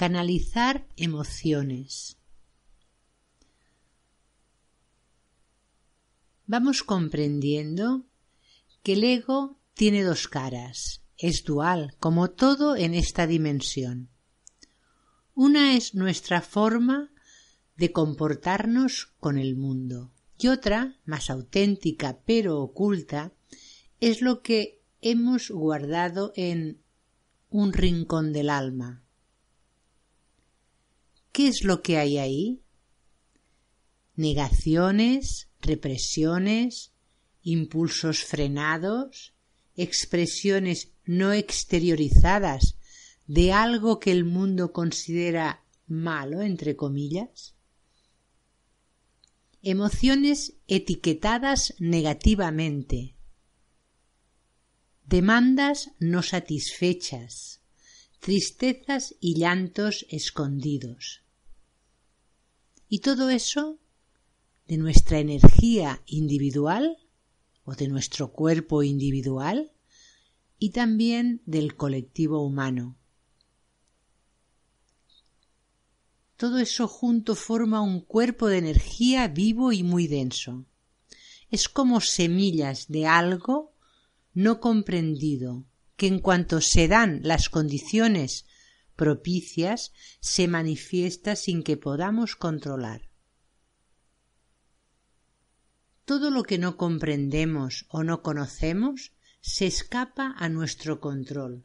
Canalizar emociones. Vamos comprendiendo que el ego tiene dos caras, es dual, como todo en esta dimensión. Una es nuestra forma de comportarnos con el mundo y otra, más auténtica pero oculta, es lo que hemos guardado en un rincón del alma, ¿Qué es lo que hay ahí? Negaciones, represiones, impulsos frenados, expresiones no exteriorizadas de algo que el mundo considera malo, entre comillas. Emociones etiquetadas negativamente. Demandas no satisfechas tristezas y llantos escondidos. Y todo eso de nuestra energía individual o de nuestro cuerpo individual y también del colectivo humano. Todo eso junto forma un cuerpo de energía vivo y muy denso. Es como semillas de algo no comprendido, que en cuanto se dan las condiciones propicias se manifiesta sin que podamos controlar. Todo lo que no comprendemos o no conocemos se escapa a nuestro control,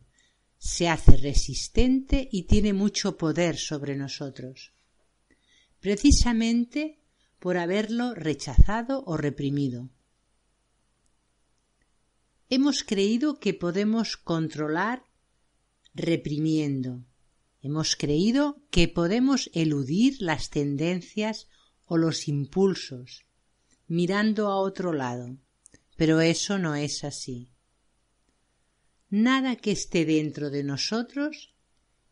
se hace resistente y tiene mucho poder sobre nosotros, precisamente por haberlo rechazado o reprimido. Hemos creído que podemos controlar reprimiendo. Hemos creído que podemos eludir las tendencias o los impulsos mirando a otro lado, pero eso no es así. Nada que esté dentro de nosotros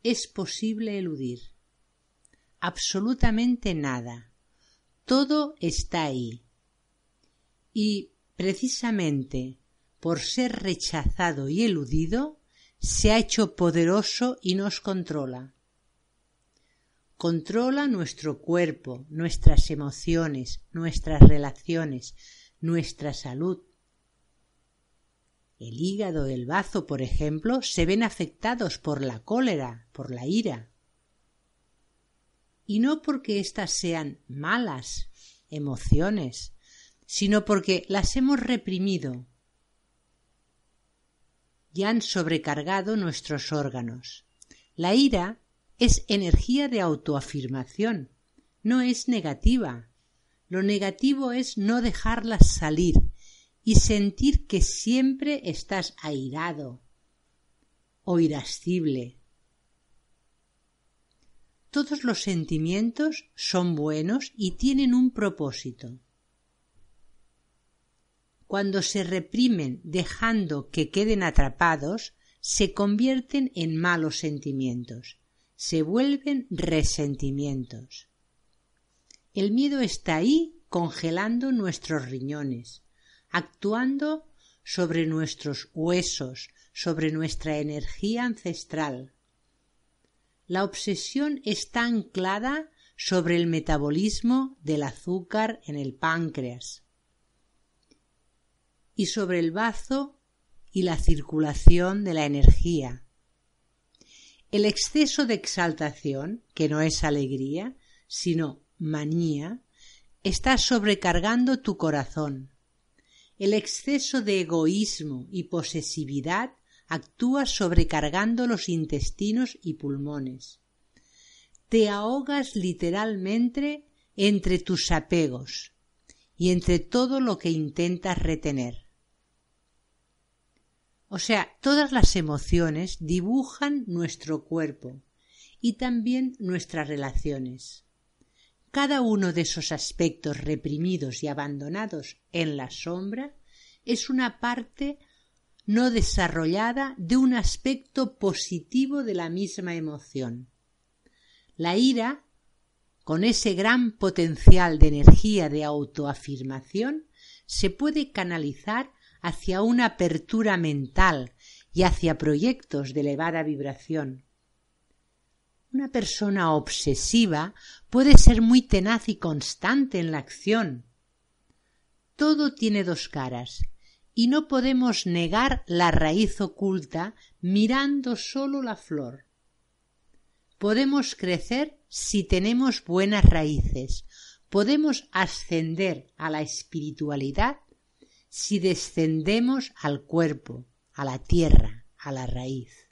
es posible eludir. Absolutamente nada. Todo está ahí. Y precisamente por ser rechazado y eludido, se ha hecho poderoso y nos controla. Controla nuestro cuerpo, nuestras emociones, nuestras relaciones, nuestra salud. El hígado, el bazo, por ejemplo, se ven afectados por la cólera, por la ira. Y no porque éstas sean malas emociones, sino porque las hemos reprimido, y han sobrecargado nuestros órganos. La ira es energía de autoafirmación, no es negativa. Lo negativo es no dejarlas salir y sentir que siempre estás airado o irascible. Todos los sentimientos son buenos y tienen un propósito cuando se reprimen dejando que queden atrapados, se convierten en malos sentimientos, se vuelven resentimientos. El miedo está ahí congelando nuestros riñones, actuando sobre nuestros huesos, sobre nuestra energía ancestral. La obsesión está anclada sobre el metabolismo del azúcar en el páncreas, y sobre el bazo y la circulación de la energía. El exceso de exaltación, que no es alegría, sino manía, está sobrecargando tu corazón. El exceso de egoísmo y posesividad actúa sobrecargando los intestinos y pulmones. Te ahogas literalmente entre tus apegos y entre todo lo que intentas retener. O sea, todas las emociones dibujan nuestro cuerpo y también nuestras relaciones. Cada uno de esos aspectos reprimidos y abandonados en la sombra es una parte no desarrollada de un aspecto positivo de la misma emoción. La ira, con ese gran potencial de energía de autoafirmación, se puede canalizar hacia una apertura mental y hacia proyectos de elevada vibración. Una persona obsesiva puede ser muy tenaz y constante en la acción. Todo tiene dos caras, y no podemos negar la raíz oculta mirando solo la flor. Podemos crecer si tenemos buenas raíces, podemos ascender a la espiritualidad si descendemos al cuerpo, a la tierra, a la raíz.